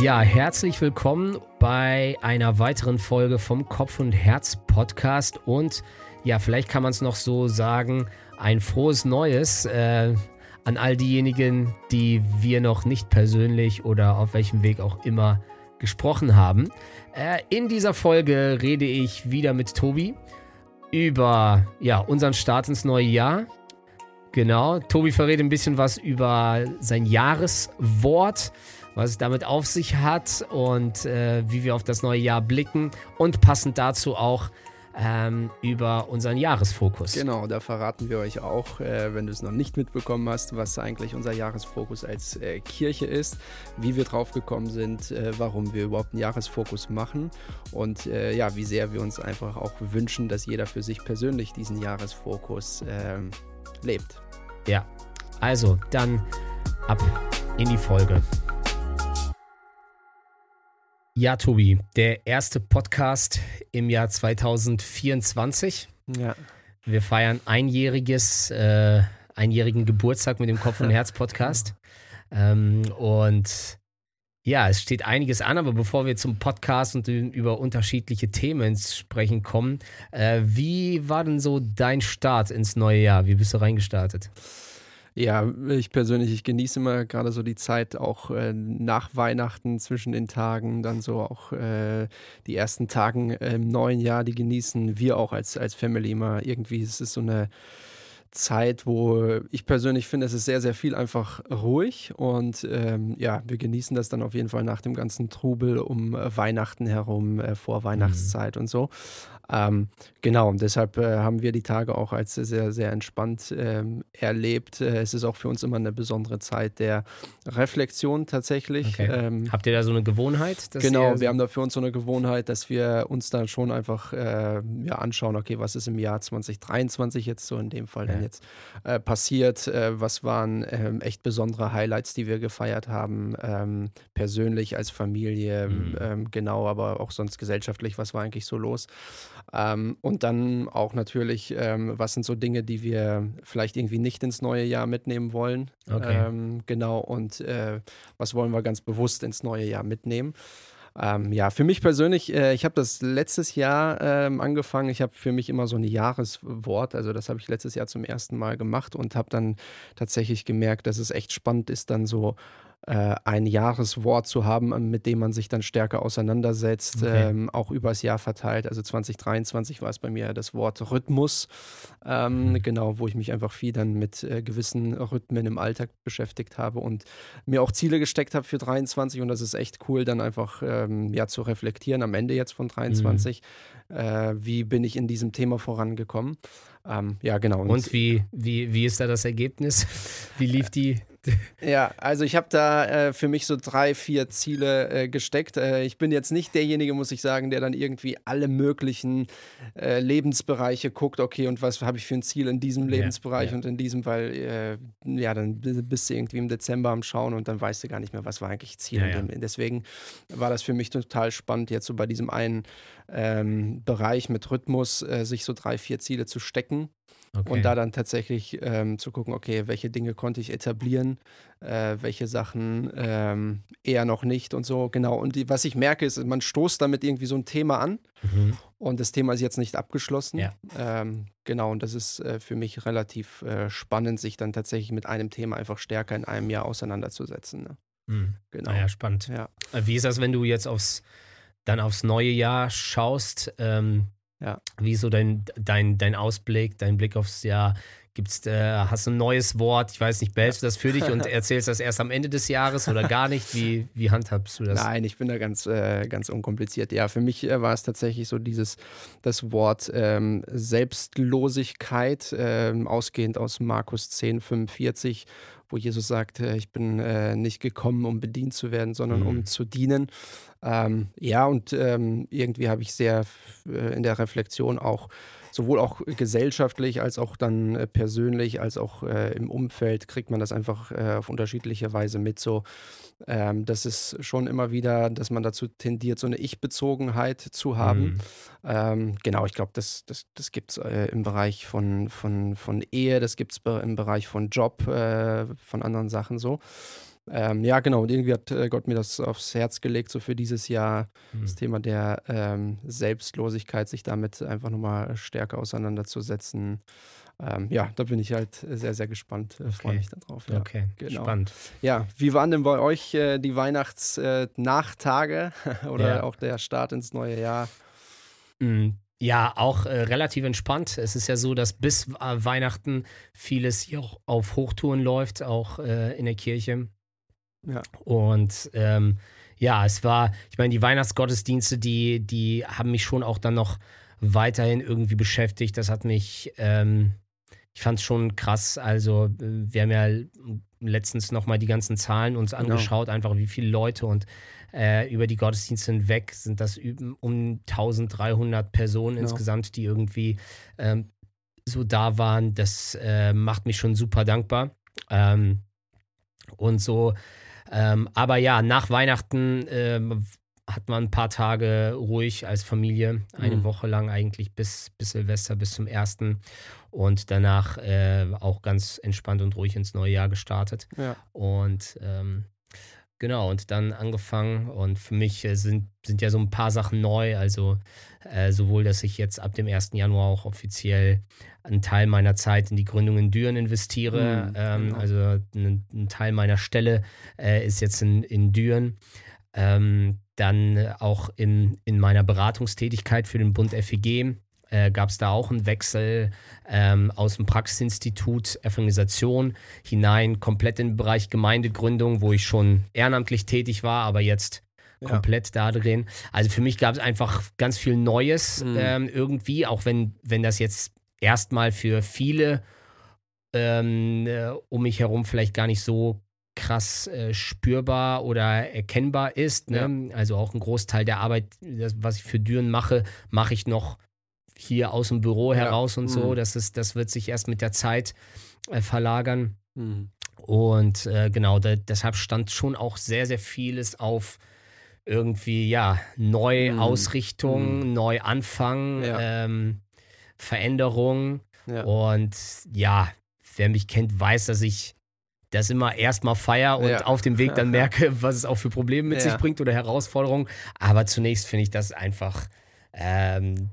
Ja, herzlich willkommen bei einer weiteren Folge vom Kopf und Herz Podcast und ja, vielleicht kann man es noch so sagen, ein frohes Neues äh, an all diejenigen, die wir noch nicht persönlich oder auf welchem Weg auch immer gesprochen haben. Äh, in dieser Folge rede ich wieder mit Tobi über ja, unseren Start ins neue Jahr. Genau, Tobi verrät ein bisschen was über sein Jahreswort was es damit auf sich hat und äh, wie wir auf das neue Jahr blicken und passend dazu auch ähm, über unseren Jahresfokus. Genau, da verraten wir euch auch, äh, wenn du es noch nicht mitbekommen hast, was eigentlich unser Jahresfokus als äh, Kirche ist, wie wir drauf gekommen sind, äh, warum wir überhaupt einen Jahresfokus machen und äh, ja, wie sehr wir uns einfach auch wünschen, dass jeder für sich persönlich diesen Jahresfokus ähm, lebt. Ja, also dann ab in die Folge. Ja, Tobi, der erste Podcast im Jahr 2024. Ja. Wir feiern einjähriges, äh, einjährigen Geburtstag mit dem Kopf und Herz Podcast. ähm, und ja, es steht einiges an, aber bevor wir zum Podcast und über unterschiedliche Themen sprechen kommen, äh, wie war denn so dein Start ins neue Jahr? Wie bist du reingestartet? Ja, ich persönlich, ich genieße immer gerade so die Zeit auch äh, nach Weihnachten zwischen den Tagen, dann so auch äh, die ersten Tagen im neuen Jahr, die genießen wir auch als, als Family immer. Irgendwie ist es so eine Zeit, wo ich persönlich finde, es ist sehr, sehr viel einfach ruhig und ähm, ja, wir genießen das dann auf jeden Fall nach dem ganzen Trubel um äh, Weihnachten herum, äh, vor Weihnachtszeit mhm. und so. Ähm, genau, und deshalb äh, haben wir die Tage auch als sehr, sehr entspannt ähm, erlebt. Äh, es ist auch für uns immer eine besondere Zeit der Reflexion tatsächlich. Okay. Ähm, Habt ihr da so eine Gewohnheit? genau, wir haben da für uns so eine Gewohnheit, dass wir uns dann schon einfach äh, ja, anschauen, okay, was ist im Jahr 2023 jetzt so in dem Fall ja. denn jetzt äh, passiert? Äh, was waren ähm, echt besondere Highlights, die wir gefeiert haben, ähm, persönlich als Familie, mhm. Ähm, genau, aber auch sonst gesellschaftlich, was war eigentlich so los? Ähm, und dann auch natürlich, ähm, was sind so Dinge, die wir vielleicht irgendwie nicht ins neue Jahr mitnehmen wollen. Okay. Ähm, genau, und äh, was wollen wir ganz bewusst ins neue Jahr mitnehmen. Ähm, ja, für mich persönlich, äh, ich habe das letztes Jahr ähm, angefangen. Ich habe für mich immer so ein Jahreswort, also das habe ich letztes Jahr zum ersten Mal gemacht und habe dann tatsächlich gemerkt, dass es echt spannend ist, dann so äh, ein Jahreswort zu haben, ähm, mit dem man sich dann stärker auseinandersetzt, okay. ähm, auch übers Jahr verteilt. Also 2023 war es bei mir das Wort Rhythmus, ähm, mhm. genau, wo ich mich einfach viel dann mit äh, gewissen Rhythmen im Alltag beschäftigt habe und mir auch Ziele gesteckt habe für 23 und das ist echt cool, dann einfach ähm, ja zu reflektieren am Ende jetzt von 23, mhm. äh, wie bin ich in diesem Thema vorangekommen. Ähm, ja, genau. Und, und wie, wie, wie ist da das Ergebnis? Wie lief die ja, also ich habe da äh, für mich so drei, vier Ziele äh, gesteckt. Äh, ich bin jetzt nicht derjenige, muss ich sagen, der dann irgendwie alle möglichen äh, Lebensbereiche guckt, okay, und was habe ich für ein Ziel in diesem Lebensbereich ja, ja. und in diesem, weil äh, ja, dann bist du irgendwie im Dezember am Schauen und dann weißt du gar nicht mehr, was war eigentlich Ziel. Ja, deswegen war das für mich total spannend, jetzt so bei diesem einen ähm, Bereich mit Rhythmus äh, sich so drei, vier Ziele zu stecken Okay. Und da dann tatsächlich ähm, zu gucken, okay, welche Dinge konnte ich etablieren, äh, welche Sachen ähm, eher noch nicht und so. Genau. Und die, was ich merke, ist, man stoßt damit irgendwie so ein Thema an mhm. und das Thema ist jetzt nicht abgeschlossen. Ja. Ähm, genau. Und das ist äh, für mich relativ äh, spannend, sich dann tatsächlich mit einem Thema einfach stärker in einem Jahr auseinanderzusetzen. Ne? Mhm. Genau. Naja, spannend. Ja. Äh, wie ist das, wenn du jetzt aufs, dann aufs neue Jahr schaust? Ähm, ja. Wie so dein, dein, dein Ausblick, dein Blick aufs Jahr? Gibt's, äh, hast du ein neues Wort? Ich weiß nicht, behältst du das für dich und erzählst das erst am Ende des Jahres oder gar nicht? Wie, wie handhabst du das? Nein, ich bin da ganz, äh, ganz unkompliziert. Ja, für mich äh, war es tatsächlich so dieses, das Wort ähm, Selbstlosigkeit, ähm, ausgehend aus Markus 10, 45 wo Jesus sagt, äh, ich bin äh, nicht gekommen, um bedient zu werden, sondern mhm. um zu dienen. Ähm, ja, und ähm, irgendwie habe ich sehr äh, in der Reflexion auch sowohl auch gesellschaftlich als auch dann äh, persönlich, als auch äh, im Umfeld kriegt man das einfach äh, auf unterschiedliche Weise mit. So, ähm, das ist schon immer wieder, dass man dazu tendiert, so eine Ich-Bezogenheit zu haben. Mhm. Ähm, genau, ich glaube, das, das, das gibt es äh, im Bereich von, von, von Ehe, das gibt es im Bereich von Job, äh, von anderen Sachen so. Ähm, ja, genau. Und irgendwie hat äh, Gott mir das aufs Herz gelegt, so für dieses Jahr mhm. das Thema der ähm, Selbstlosigkeit, sich damit einfach nochmal stärker auseinanderzusetzen. Ähm, ja, da bin ich halt sehr, sehr gespannt. Äh, Freue mich darauf. Ja. Okay, genau. spannend. Ja, wie waren denn bei euch äh, die Weihnachtsnachtage äh, oder ja. auch der Start ins neue Jahr? Mhm. Ja, auch äh, relativ entspannt. Es ist ja so, dass bis äh, Weihnachten vieles hier auch auf Hochtouren läuft, auch in der Kirche. Ja. Und ähm, ja, es war, ich meine, die Weihnachtsgottesdienste, die, die haben mich schon auch dann noch weiterhin irgendwie beschäftigt. Das hat mich, ähm, ich fand es schon krass. Also, äh, wir haben ja letztens nochmal die ganzen Zahlen uns genau. angeschaut, genau. einfach wie viele Leute und äh, über die Gottesdienste hinweg sind das um 1300 Personen genau. insgesamt, die irgendwie ähm, so da waren. Das äh, macht mich schon super dankbar. Ähm, und so, ähm, aber ja, nach Weihnachten ähm, hat man ein paar Tage ruhig als Familie, eine mhm. Woche lang eigentlich bis, bis Silvester, bis zum ersten und danach äh, auch ganz entspannt und ruhig ins neue Jahr gestartet. Ja. Und ähm, Genau, und dann angefangen und für mich äh, sind, sind ja so ein paar Sachen neu. Also äh, sowohl, dass ich jetzt ab dem 1. Januar auch offiziell einen Teil meiner Zeit in die Gründung in Düren investiere. Mhm, ähm, genau. Also ein, ein, Teil meiner Stelle äh, ist jetzt in, in Düren. Ähm, dann auch in, in meiner Beratungstätigkeit für den Bund FEG äh, gab es da auch einen Wechsel ähm, aus dem Praxisinstitut Evangelisation hinein, komplett in den Bereich Gemeindegründung, wo ich schon ehrenamtlich tätig war, aber jetzt komplett ja. da drin. Also für mich gab es einfach ganz viel Neues mhm. ähm, irgendwie, auch wenn, wenn das jetzt erstmal für viele ähm, äh, um mich herum vielleicht gar nicht so krass äh, spürbar oder erkennbar ist. Ne? Ja. Also auch ein Großteil der Arbeit, das, was ich für Düren mache, mache ich noch hier aus dem Büro ja. heraus und so. Mhm. Das, ist, das wird sich erst mit der Zeit äh, verlagern. Mhm. Und äh, genau, da, deshalb stand schon auch sehr, sehr vieles auf irgendwie, ja, Neuausrichtung, mhm. Neuanfang, ja. ähm, Veränderung. Ja. Und ja, wer mich kennt, weiß, dass ich das immer erstmal feier und ja. auf dem Weg dann merke, was es auch für Probleme mit sich bringt oder Herausforderungen. Aber zunächst finde ich das einfach ähm,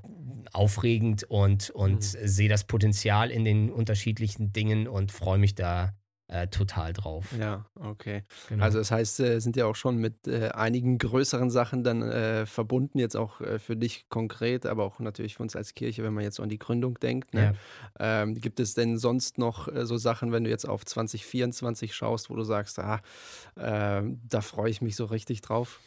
aufregend und, und mhm. sehe das Potenzial in den unterschiedlichen Dingen und freue mich da äh, total drauf. Ja, okay. Genau. Also das heißt, äh, sind ja auch schon mit äh, einigen größeren Sachen dann äh, verbunden, jetzt auch äh, für dich konkret, aber auch natürlich für uns als Kirche, wenn man jetzt so an die Gründung denkt. Ne? Ja. Ähm, gibt es denn sonst noch äh, so Sachen, wenn du jetzt auf 2024 schaust, wo du sagst, ah, ähm, da freue ich mich so richtig drauf?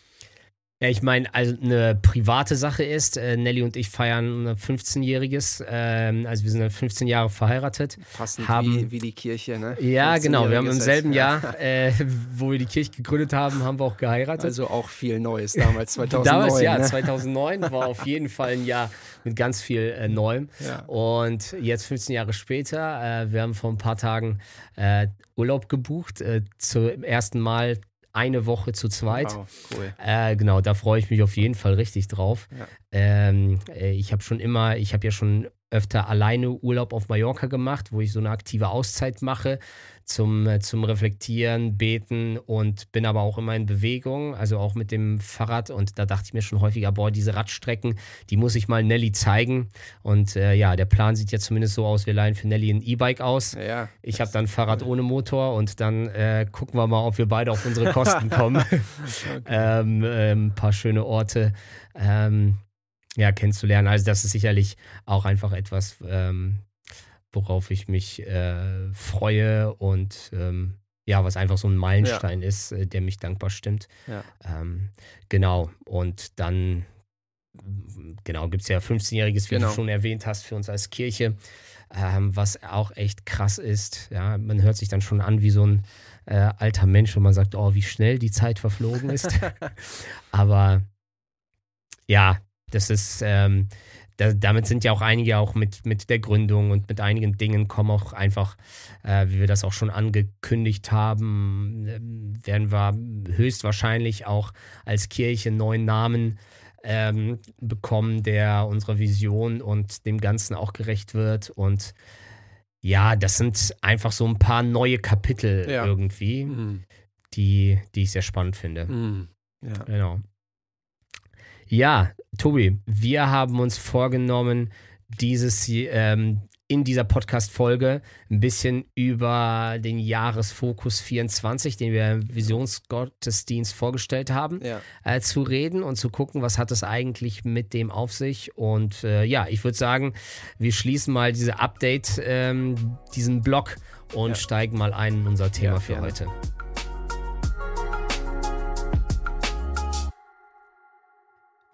Ja, ich meine, also eine private Sache ist, äh, Nelly und ich feiern ein 15-jähriges, ähm, also wir sind 15 Jahre verheiratet. Fast wie, wie die Kirche, ne? Ja, genau. Wir haben im selben Jahr, äh, wo wir die Kirche gegründet haben, haben wir auch geheiratet. Also auch viel Neues damals, 2009. damals, ja, ne? 2009 war auf jeden Fall ein Jahr mit ganz viel äh, Neuem. Ja. Und jetzt 15 Jahre später, äh, wir haben vor ein paar Tagen äh, Urlaub gebucht, äh, zum ersten Mal eine Woche zu zweit. Wow, cool. Äh, genau, da freue ich mich auf jeden Fall richtig drauf. Ja. Ähm, äh, ich habe schon immer, ich habe ja schon öfter alleine Urlaub auf Mallorca gemacht, wo ich so eine aktive Auszeit mache zum, äh, zum Reflektieren, Beten und bin aber auch immer in Bewegung, also auch mit dem Fahrrad. Und da dachte ich mir schon häufiger, boah, diese Radstrecken, die muss ich mal Nelly zeigen. Und äh, ja, der Plan sieht ja zumindest so aus, wir leihen für Nelly ein E-Bike aus. Ja, ich habe dann Fahrrad ohne Motor und dann äh, gucken wir mal, ob wir beide auf unsere Kosten kommen. okay. ähm, äh, ein paar schöne Orte. Ähm, ja, kennenzulernen. Also das ist sicherlich auch einfach etwas, ähm, worauf ich mich äh, freue und ähm, ja, was einfach so ein Meilenstein ja. ist, äh, der mich dankbar stimmt. Ja. Ähm, genau. Und dann, genau, gibt es ja 15-jähriges, wie genau. du schon erwähnt hast, für uns als Kirche, ähm, was auch echt krass ist. Ja, man hört sich dann schon an wie so ein äh, alter Mensch, und man sagt, oh, wie schnell die Zeit verflogen ist. Aber ja, das ist, ähm, da, damit sind ja auch einige auch mit, mit der Gründung und mit einigen Dingen kommen auch einfach, äh, wie wir das auch schon angekündigt haben, äh, werden wir höchstwahrscheinlich auch als Kirche einen neuen Namen ähm, bekommen, der unserer Vision und dem Ganzen auch gerecht wird. Und ja, das sind einfach so ein paar neue Kapitel ja. irgendwie. Mhm die, die ich sehr spannend finde. Mhm. Ja. Genau. Ja, Tobi, wir haben uns vorgenommen, dieses ähm, in dieser Podcast-Folge ein bisschen über den Jahresfokus 24, den wir im Visionsgottesdienst vorgestellt haben, Ja. äh, zu reden und zu gucken, was hat es eigentlich mit dem auf sich. Und äh, ja, ich würde sagen, wir schließen mal diese Update, ähm, diesen Blog und Ja. steigen mal ein in unser Thema Ja, für heute.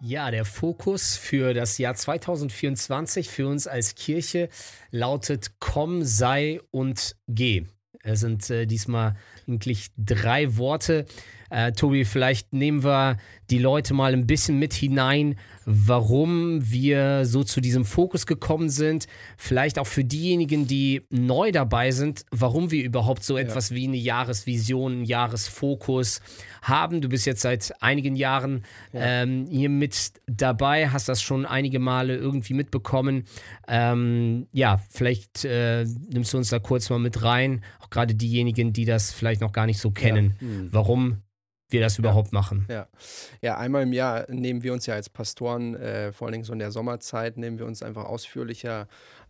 Ja, der Fokus für das Jahr 2024 für uns als Kirche lautet Komm, sei und geh. Es sind äh, diesmal eigentlich drei Worte. Äh, Tobi, vielleicht nehmen wir die Leute mal ein bisschen mit hinein, warum wir so zu diesem Fokus gekommen sind. Vielleicht auch für diejenigen, die neu dabei sind, warum wir überhaupt so etwas wie eine Jahresvision, einen Jahresfokus haben. Du bist jetzt seit einigen Jahren ähm, hier mit dabei, hast das schon einige Male irgendwie mitbekommen. Ähm, ja, vielleicht äh, nimmst du uns da kurz mal mit rein, auch gerade diejenigen, die das vielleicht noch gar nicht so kennen, Mhm. warum wir das überhaupt machen. Ja. ja, einmal im Jahr nehmen wir uns ja als Pastoren, äh, vor allen Dingen so in der Sommerzeit, nehmen wir uns einfach ausführlicher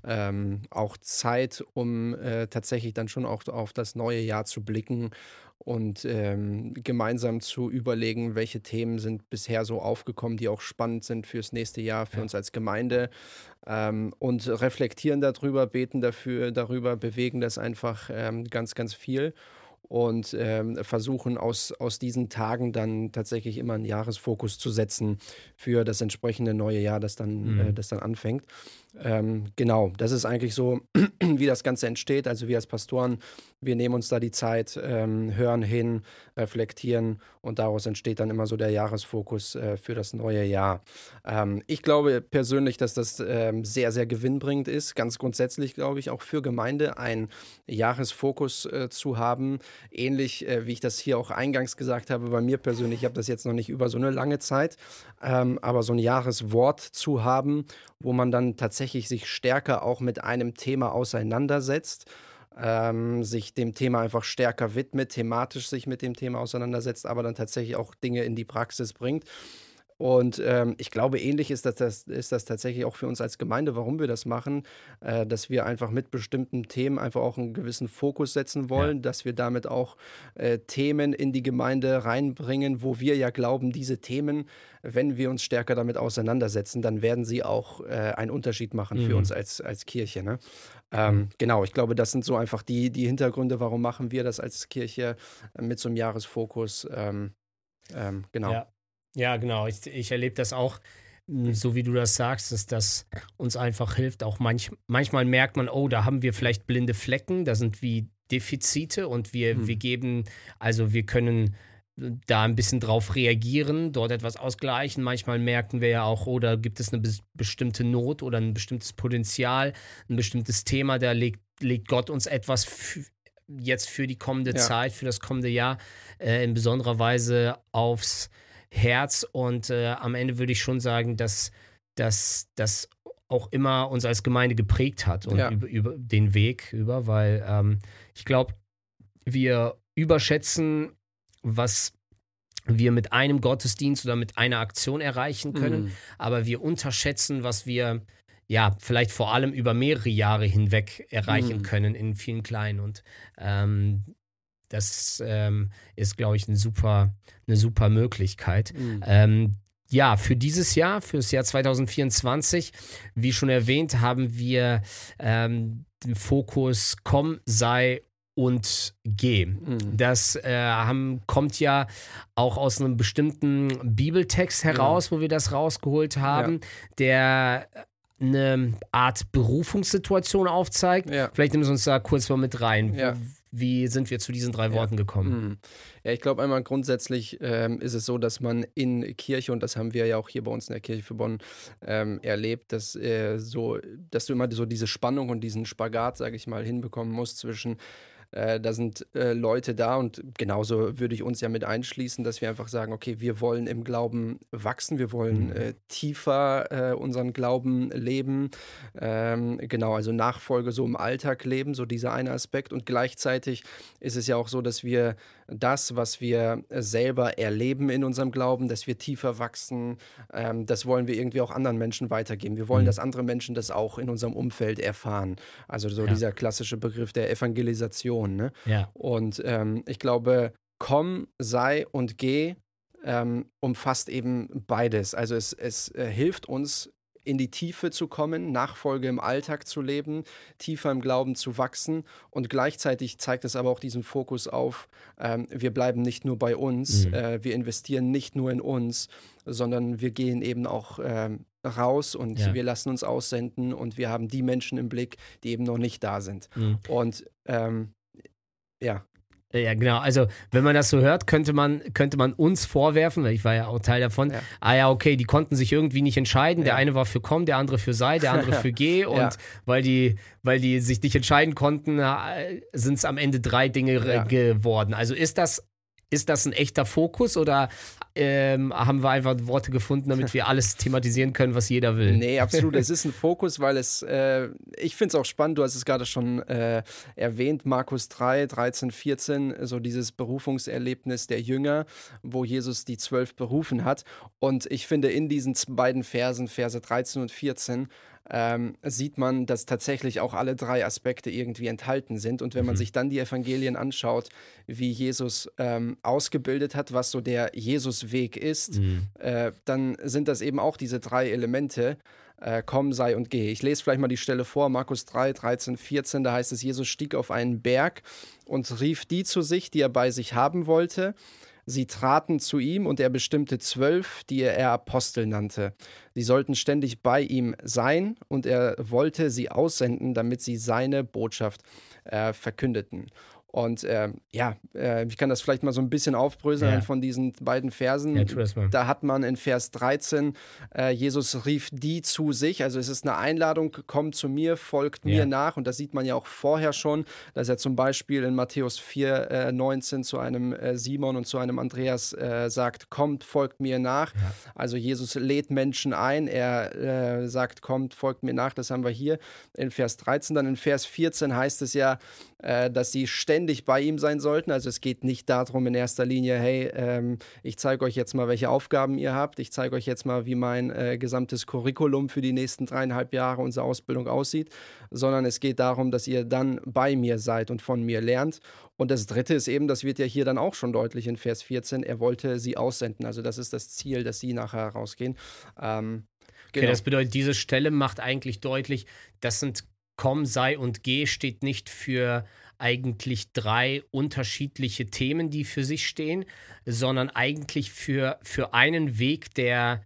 ähm, auch Zeit, um äh, tatsächlich dann schon auch auf das neue Jahr zu blicken und ähm, gemeinsam zu überlegen, welche Themen sind bisher so aufgekommen, die auch spannend sind fürs nächste Jahr, für Ja. uns als Gemeinde ähm, und reflektieren darüber, beten dafür, darüber, bewegen das einfach ähm, ganz, ganz viel und ähm, versuchen aus, aus diesen Tagen dann tatsächlich immer einen Jahresfokus zu setzen für das entsprechende neue Jahr, das dann, Mhm. äh, das dann anfängt. Ähm, genau, das ist eigentlich so, wie das Ganze entsteht. Also wir als Pastoren, wir nehmen uns da die Zeit, ähm, hören hin, reflektieren und daraus entsteht dann immer so der Jahresfokus äh, für das neue Jahr. Ähm, ich glaube persönlich, dass das ähm, sehr, sehr gewinnbringend ist. Ganz grundsätzlich glaube ich auch für Gemeinde einen Jahresfokus äh, zu haben. Ähnlich äh, wie ich das hier auch eingangs gesagt habe, bei mir persönlich, ich habe das jetzt noch nicht über so eine lange Zeit, ähm, aber so ein Jahreswort zu haben, wo man dann tatsächlich sich stärker auch mit einem Thema auseinandersetzt. Ähm, sich dem Thema einfach stärker widmet, thematisch sich mit dem Thema auseinandersetzt, aber dann tatsächlich auch Dinge in die Praxis bringt. Und ähm, ich glaube, ähnlich ist das, das, ist das tatsächlich auch für uns als Gemeinde, warum wir das machen, äh, dass wir einfach mit bestimmten Themen einfach auch einen gewissen Fokus setzen wollen, dass wir damit auch äh, Themen in die Gemeinde reinbringen, wo wir ja glauben, diese Themen, wenn wir uns stärker damit auseinandersetzen, dann werden sie auch äh, einen Unterschied machen für Mhm. uns als, als Kirche. Ne? Ähm, genau, ich glaube, das sind so einfach die, die Hintergründe, warum machen wir das als Kirche äh, mit so einem Jahresfokus. Ähm, ähm, genau. Ja, ja genau. Ich, ich erlebe das auch, mh, so wie du das sagst, dass das uns einfach hilft. Auch manch, manchmal merkt man, oh, da haben wir vielleicht blinde Flecken, da sind wie Defizite und wir, Hm. wir geben, also wir können da ein bisschen drauf reagieren, dort etwas ausgleichen. Manchmal merken wir ja auch, oh, da gibt es eine bes- bestimmte Not oder ein bestimmtes Potenzial, ein bestimmtes Thema, da legt, legt Gott uns etwas jetzt für die kommende Ja. Zeit, für das kommende Jahr äh, in besonderer Weise aufs Herz. Und äh, am Ende würde ich schon sagen, dass das auch immer uns als Gemeinde geprägt hat und Ja. über, über den Weg über, weil ähm, ich glaube, wir überschätzen, was wir mit einem Gottesdienst oder mit einer Aktion erreichen können, Mhm. aber wir unterschätzen, was wir ja vielleicht vor allem über mehrere Jahre hinweg erreichen Mhm. können in vielen kleinen und ähm, das ähm, ist, glaube ich, ein super, eine super Möglichkeit. Mhm. Ähm, ja, für dieses Jahr, für das Jahr 2024, wie schon erwähnt, haben wir ähm, den Fokus Komm, sei und geh. Mhm. Das äh, haben, kommt ja auch aus einem bestimmten Bibeltext heraus, wo wir das rausgeholt haben, der eine Art Berufungssituation aufzeigt. Ja. Vielleicht nehmen Sie uns da kurz mal mit rein. Ja. Wie sind wir zu diesen drei Worten gekommen? Mhm. Ja, ich glaube einmal grundsätzlich ähm, ist es so, dass man in Kirche, und das haben wir ja auch hier bei uns in der Kirche für Bonn ähm, erlebt, dass, äh, so, dass du immer so diese Spannung und diesen Spagat, sage ich mal, hinbekommen musst zwischen äh, da sind äh, Leute da und genauso würde ich uns ja mit einschließen, dass wir einfach sagen, okay, wir wollen im Glauben wachsen, wir wollen Mhm. äh, tiefer äh, unseren Glauben leben, ähm, genau, also Nachfolge so im Alltag leben, so dieser eine Aspekt und gleichzeitig ist es ja auch so, dass wir das, was wir selber erleben in unserem Glauben, dass wir tiefer wachsen, ähm, das wollen wir irgendwie auch anderen Menschen weitergeben. Wir wollen, mhm. dass andere Menschen das auch in unserem Umfeld erfahren. Also so ja. dieser klassische Begriff der Evangelisation. Ne? Ja. Und ähm, ich glaube, komm, sei und geh ähm, umfasst eben beides. Also es, es äh, hilft uns, in die Tiefe zu kommen, Nachfolge im Alltag zu leben, tiefer im Glauben zu wachsen und gleichzeitig zeigt es aber auch diesen Fokus auf, ähm, wir bleiben nicht nur bei uns, mhm. äh, wir investieren nicht nur in uns, sondern wir gehen eben auch ähm, raus und ja. wir lassen uns aussenden und wir haben die Menschen im Blick, die eben noch nicht da sind. Mhm. Und ähm, ja, ja, genau. Also, wenn man das so hört, könnte man, könnte man uns vorwerfen, weil ich war ja auch Teil davon, ja. ah ja, okay, die konnten sich irgendwie nicht entscheiden. Ja. Der eine war für komm, der andere für sei, der andere für geh. Und ja. weil, die, weil die sich nicht entscheiden konnten, sind es am Ende drei Dinge geworden. Also ist das ist das ein echter Fokus oder ähm, haben wir einfach Worte gefunden, damit wir alles thematisieren können, was jeder will? Nee, absolut. es ist ein Fokus, weil es, äh, ich finde es auch spannend, du hast es gerade schon äh, erwähnt, Markus 3, 13, 14, so dieses Berufungserlebnis der Jünger, wo Jesus die zwölf berufen hat. Und ich finde in diesen beiden Versen, Verse 13 und 14, ähm, sieht man, dass tatsächlich auch alle drei Aspekte irgendwie enthalten sind. Und wenn mhm. man sich dann die Evangelien anschaut, wie Jesus ähm, ausgebildet hat, was so der Jesusweg ist, mhm. äh, dann sind das eben auch diese drei Elemente. Äh, komm, sei und geh. Ich lese vielleicht mal die Stelle vor, Markus 3, 13, 14, da heißt es, Jesus stieg auf einen Berg und rief die zu sich, die er bei sich haben wollte. Sie traten zu ihm und er bestimmte zwölf, die er Apostel nannte. Sie sollten ständig bei ihm sein und er wollte sie aussenden, damit sie seine Botschaft äh, verkündeten. Und äh, ja, äh, ich kann das vielleicht mal so ein bisschen aufbröseln ja. von diesen beiden Versen. Ja, da hat man in Vers 13, äh, Jesus rief die zu sich. Also es ist eine Einladung, kommt zu mir, folgt mir nach. Und das sieht man ja auch vorher schon, dass er zum Beispiel in Matthäus 4, 19 äh, zu einem äh, Simon und zu einem Andreas äh, sagt, kommt, folgt mir nach. Ja. Also Jesus lädt Menschen ein, er sagt, kommt, folgt mir nach. Das haben wir hier in Vers 13. Dann in Vers 14 heißt es ja, dass sie ständig ständig bei ihm sein sollten. Also es geht nicht darum in erster Linie, hey, ähm, ich zeige euch jetzt mal, welche Aufgaben ihr habt. Ich zeige euch jetzt mal, wie mein äh, gesamtes Curriculum für die nächsten dreieinhalb Jahre unserer Ausbildung aussieht, sondern es geht darum, dass ihr dann bei mir seid und von mir lernt. Und das Dritte ist eben, das wird ja hier dann auch schon deutlich in Vers 14, er wollte sie aussenden. Also das ist das Ziel, dass sie nachher rausgehen. Ähm, genau. Okay, das bedeutet, diese Stelle macht eigentlich deutlich, das sind komm, sei und geh steht nicht für eigentlich drei unterschiedliche Themen, die für sich stehen, sondern eigentlich für, für einen Weg, der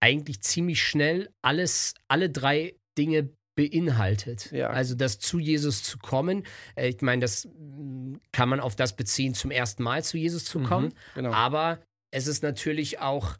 eigentlich ziemlich schnell alles, alle drei Dinge beinhaltet. Ja. Also das zu Jesus zu kommen, äh, ich meine, das mm, kann man auf das beziehen, zum ersten Mal zu Jesus zu kommen, mhm, genau. aber es ist natürlich auch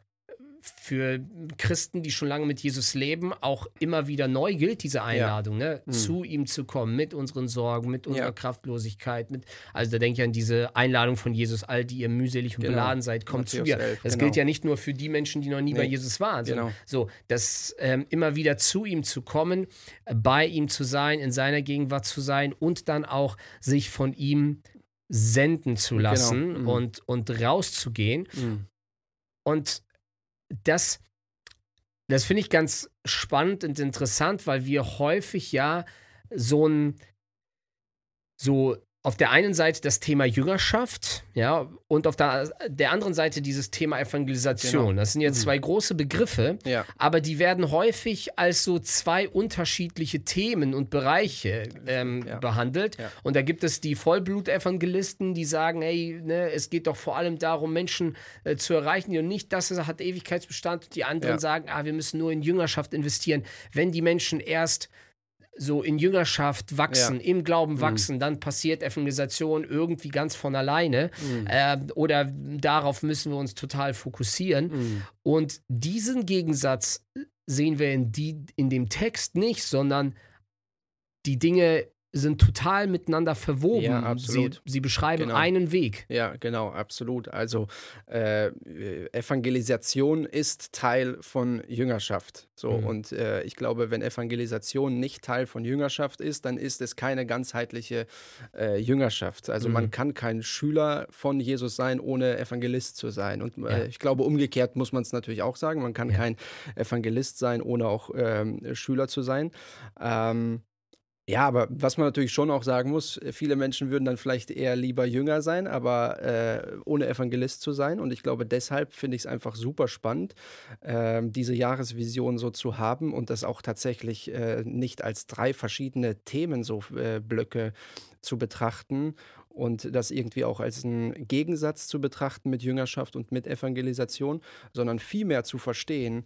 für Christen, die schon lange mit Jesus leben, auch immer wieder neu gilt, diese Einladung, ja. ne? Mhm. zu ihm zu kommen, mit unseren Sorgen, mit unserer ja. Kraftlosigkeit. Mit, also da denke ich an diese Einladung von Jesus, all die ihr mühselig und genau. beladen seid, kommt Matthäus zu mir. 11, das genau. gilt ja nicht nur für die Menschen, die noch nie nee. bei Jesus waren, genau. so, das ähm, immer wieder zu ihm zu kommen, bei ihm zu sein, in seiner Gegenwart zu sein und dann auch sich von ihm senden zu genau. lassen mhm. und, und rauszugehen. Mhm. Und das, das finde ich ganz spannend und interessant, weil wir häufig ja so ein so auf der einen Seite das Thema Jüngerschaft, ja, und auf der, der anderen Seite dieses Thema Evangelisation. Genau. Das sind jetzt mhm. zwei große Begriffe, ja. aber die werden häufig als so zwei unterschiedliche Themen und Bereiche ähm, ja. behandelt. Ja. Und da gibt es die Vollblut-Evangelisten, die sagen, hey, ne, es geht doch vor allem darum, Menschen äh, zu erreichen, und nicht das hat Ewigkeitsbestand. Und die anderen sagen, ah, wir müssen nur in Jüngerschaft investieren. Wenn die Menschen erst so in Jüngerschaft wachsen, ja. im Glauben mhm. wachsen, mhm. dann passiert Evangelisation irgendwie ganz von alleine. Mhm. Äh, oder darauf müssen wir uns total fokussieren. Mhm. Und diesen Gegensatz sehen wir in, die, in dem Text nicht, sondern die Dinge sind total miteinander verwoben. Ja, absolut. Sie, sie beschreiben Genau. einen Weg. Ja, genau, absolut. Also äh, Evangelisation ist Teil von Jüngerschaft. So Mhm. und äh, ich glaube, wenn Evangelisation nicht Teil von Jüngerschaft ist, dann ist es keine ganzheitliche äh, Jüngerschaft. Also Mhm. man kann kein Schüler von Jesus sein, ohne Evangelist zu sein. Und äh, Ja. ich glaube, umgekehrt muss man es natürlich auch sagen. Man kann Ja. kein Evangelist sein, ohne auch ähm, Schüler zu sein. Ähm, ja, aber was man natürlich schon auch sagen muss, viele Menschen würden dann vielleicht eher lieber Jünger sein, aber äh, ohne Evangelist zu sein. Und ich glaube, deshalb finde ich es einfach super spannend, ähm, diese Jahresvision so zu haben und das auch tatsächlich äh, nicht als drei verschiedene Themen so äh, Blöcke zu betrachten und das irgendwie auch als einen Gegensatz zu betrachten mit Jüngerschaft und mit Evangelisation, sondern vielmehr zu verstehen,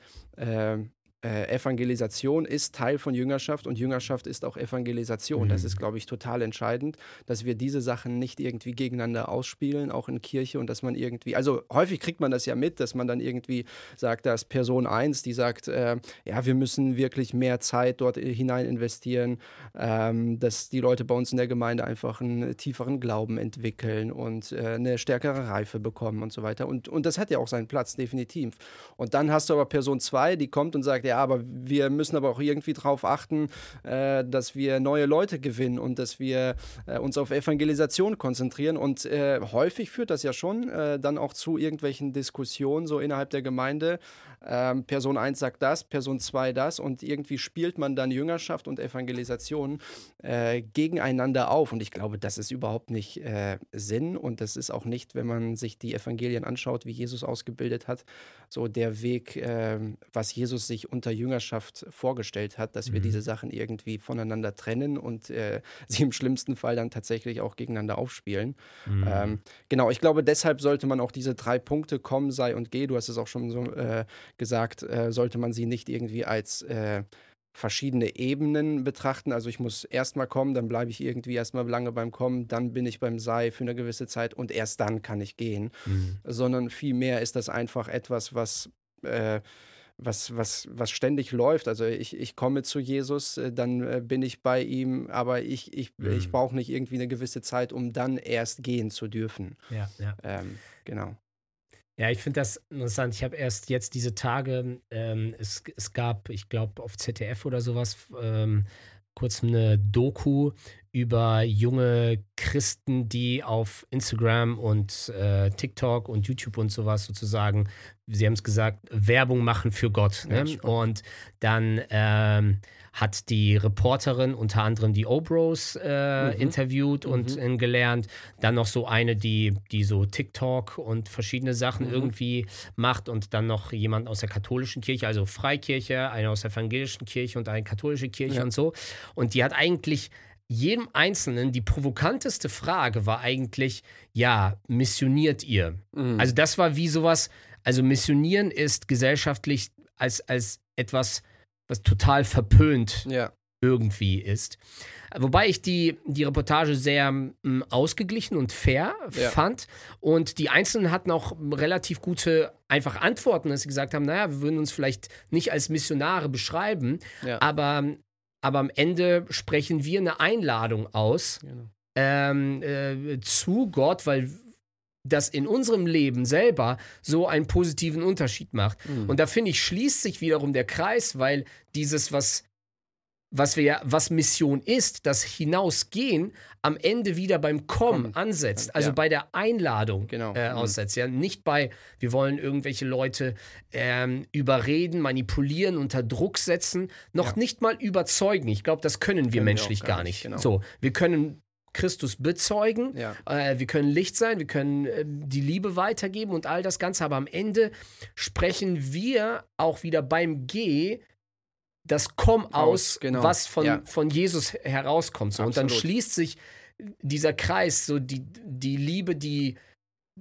äh, Evangelisation ist Teil von Jüngerschaft und Jüngerschaft ist auch Evangelisation. Das Mhm. ist, glaube ich, total entscheidend, dass wir diese Sachen nicht irgendwie gegeneinander ausspielen, auch in Kirche und dass man irgendwie, also häufig kriegt man das ja mit, dass man dann irgendwie sagt, dass Person 1, die sagt, äh, ja, wir müssen wirklich mehr Zeit dort hinein investieren, ähm, dass die Leute bei uns in der Gemeinde einfach einen tieferen Glauben entwickeln und äh, eine stärkere Reife bekommen und so weiter. Und, und das hat ja auch seinen Platz, definitiv. Und dann hast du aber Person 2, die kommt und sagt, ja, aber wir müssen aber auch irgendwie darauf achten, äh, dass wir neue Leute gewinnen und dass wir äh, uns auf Evangelisation konzentrieren. Und äh, häufig führt das ja schon äh, dann auch zu irgendwelchen Diskussionen so innerhalb der Gemeinde. Ähm, Person 1 sagt das, Person 2 das und irgendwie spielt man dann Jüngerschaft und Evangelisation äh, gegeneinander auf. Und ich glaube, das ist überhaupt nicht äh, Sinn und das ist auch nicht, wenn man sich die Evangelien anschaut, wie Jesus ausgebildet hat, so der Weg, äh, was Jesus sich unter Jüngerschaft vorgestellt hat, dass wir Mhm. diese Sachen irgendwie voneinander trennen und äh, sie im schlimmsten Fall dann tatsächlich auch gegeneinander aufspielen. Mhm. Ähm, genau, ich glaube, deshalb sollte man auch diese drei Punkte, komm, sei und geh, du hast es auch schon so äh, gesagt, äh, sollte man sie nicht irgendwie als äh, verschiedene Ebenen betrachten. Also ich muss erstmal kommen, dann bleibe ich irgendwie erstmal lange beim Kommen, dann bin ich beim Sei für eine gewisse Zeit und erst dann kann ich gehen. Mhm. Sondern vielmehr ist das einfach etwas, was. Äh, was, was, was ständig läuft. Also ich, ich komme zu Jesus, äh, dann äh, bin ich bei ihm, aber ich, ich, ich Mhm. brauche nicht irgendwie eine gewisse Zeit, um dann erst gehen zu dürfen. Ja, ja. Ähm, genau. Ja, ich finde das interessant. Ich habe erst jetzt diese Tage, ähm, es, es gab, ich glaube, auf ZDF oder sowas, ähm, kurz eine Doku über junge Christen, die auf Instagram und äh, TikTok und YouTube und sowas sozusagen, sie haben es gesagt, Werbung machen für Gott. Ja, Ne? spannend. und dann ähm, hat die Reporterin unter anderem die Obros äh, Mhm. interviewt und Mhm. gelernt. Dann noch so eine, die, die so TikTok und verschiedene Sachen Mhm. irgendwie macht und dann noch jemand aus der katholischen Kirche, also Freikirche, eine aus der evangelischen Kirche und eine katholische Kirche Ja. und so. Und die hat eigentlich jedem Einzelnen, die provokanteste Frage war eigentlich, ja, missioniert ihr? Mhm. Also das war wie sowas, also missionieren ist gesellschaftlich als, als etwas, was total verpönt ja. irgendwie ist. Wobei ich die, die Reportage sehr mm, ausgeglichen und fair Ja. fand. Und die Einzelnen hatten auch relativ gute einfach Antworten, dass sie gesagt haben, naja, wir würden uns vielleicht nicht als Missionare beschreiben, Ja. aber, aber am Ende sprechen wir eine Einladung aus Genau. ähm, äh, zu Gott, weil das in unserem Leben selber so einen positiven Unterschied macht. Mhm. Und da finde ich, schließt sich wiederum der Kreis, weil dieses, was, was wir ja, was Mission ist, das Hinausgehen, am Ende wieder beim Kommen Kommen. ansetzt. Also Ja. bei der Einladung Genau. äh, Mhm. aussetzt. Ja, nicht bei, wir wollen irgendwelche Leute ähm, überreden, manipulieren, unter Druck setzen, noch Ja. nicht mal überzeugen. Ich glaube, das können wir Können wir menschlich gar gar nicht, nicht. genau. So, wir können Christus bezeugen, Ja. äh, wir können Licht sein, wir können äh, die Liebe weitergeben und all das Ganze, aber am Ende sprechen wir auch wieder beim G das Komm aus, Aus, genau. was von, Ja. von Jesus herauskommt. So. Und dann schließt sich dieser Kreis, so die, die Liebe, die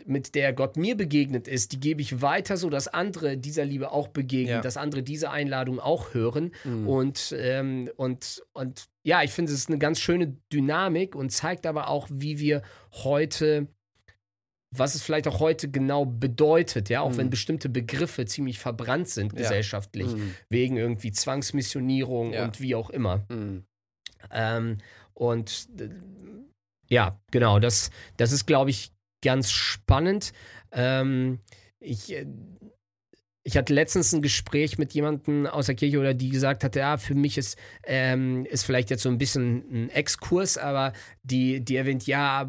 mit der Gott mir begegnet ist, die gebe ich weiter, so dass andere dieser Liebe auch begegnen, Ja. dass andere diese Einladung auch hören. Mhm. Und, ähm, und, und ja, ich finde, es ist eine ganz schöne Dynamik und zeigt aber auch, wie wir heute, was es vielleicht auch heute genau bedeutet, ja, auch Mhm. wenn bestimmte Begriffe ziemlich verbrannt sind Ja. gesellschaftlich, Mhm. wegen irgendwie Zwangsmissionierung Ja. und wie auch immer. Mhm. Ähm, Und äh, ja, genau, das, das ist, glaube ich, ganz spannend. Ähm, ich, äh, ich hatte letztens ein Gespräch mit jemandem aus der Kirche oder die gesagt hat, ja, für mich ist, ähm, ist vielleicht jetzt so ein bisschen ein Exkurs, aber die, die erwähnt, ja,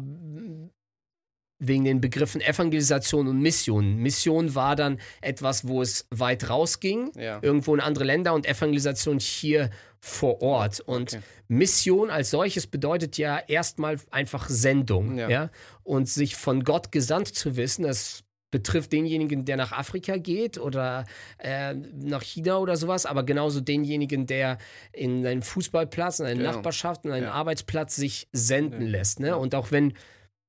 wegen den Begriffen Evangelisation und Mission. Mission war dann etwas, wo es weit rausging, ja. irgendwo in andere Länder und Evangelisation hier vor Ort. Und okay. Mission als solches bedeutet ja erstmal einfach Sendung. Ja. ja. Und sich von Gott gesandt zu wissen, das betrifft denjenigen, der nach Afrika geht oder äh, nach China oder sowas, aber genauso denjenigen, der in einen Fußballplatz, in eine genau. Nachbarschaft, in einen ja. Arbeitsplatz sich senden ja. lässt. Ne? Und auch wenn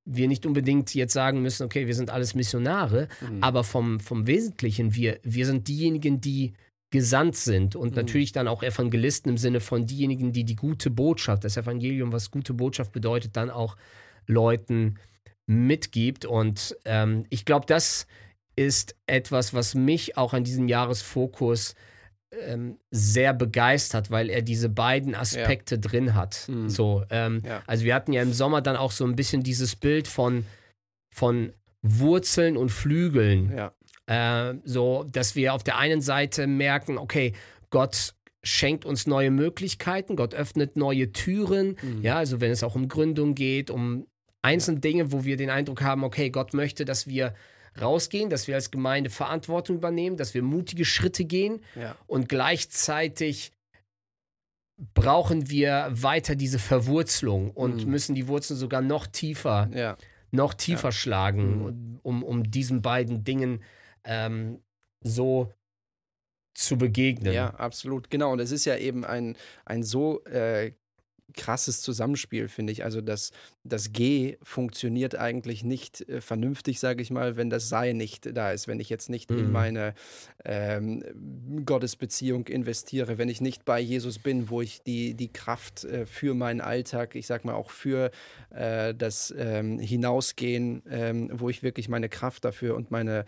wir nicht unbedingt jetzt sagen müssen, okay, wir sind alles Missionare, mhm. aber vom, vom Wesentlichen, wir, wir sind diejenigen, die gesandt sind und mhm. natürlich dann auch Evangelisten im Sinne von diejenigen, die die gute Botschaft, das Evangelium, was gute Botschaft bedeutet, dann auch Leuten mitgibt. Und ähm, ich glaube, das ist etwas, was mich auch an diesem Jahresfokus ähm, sehr begeistert, weil er diese beiden Aspekte ja. drin hat. Mhm. So, ähm, ja. Also wir hatten ja im Sommer dann auch so ein bisschen dieses Bild von, von Wurzeln und Flügeln. Ja. Äh, so, dass wir auf der einen Seite merken, okay, Gott schenkt uns neue Möglichkeiten, Gott öffnet neue Türen. Mhm. Ja, also wenn es auch um Gründung geht, um einzelne Dinge, wo wir den Eindruck haben, okay, Gott möchte, dass wir rausgehen, dass wir als Gemeinde Verantwortung übernehmen, dass wir mutige Schritte gehen ja. und gleichzeitig brauchen wir weiter diese Verwurzelung und mhm. müssen die Wurzeln sogar noch tiefer, ja. noch tiefer ja. schlagen, mhm. um, um diesen beiden Dingen ähm, so zu begegnen. Ja, absolut. Genau. Und es ist ja eben ein, ein so äh, krasses Zusammenspiel, finde ich. Also das, das G funktioniert eigentlich nicht äh, vernünftig, sage ich mal, wenn das Sei nicht da ist. Wenn ich jetzt nicht mhm. in meine ähm, Gottesbeziehung investiere, wenn ich nicht bei Jesus bin, wo ich die, die Kraft äh, für meinen Alltag, ich sage mal auch für äh, das ähm, Hinausgehen, ähm, wo ich wirklich meine Kraft dafür und meine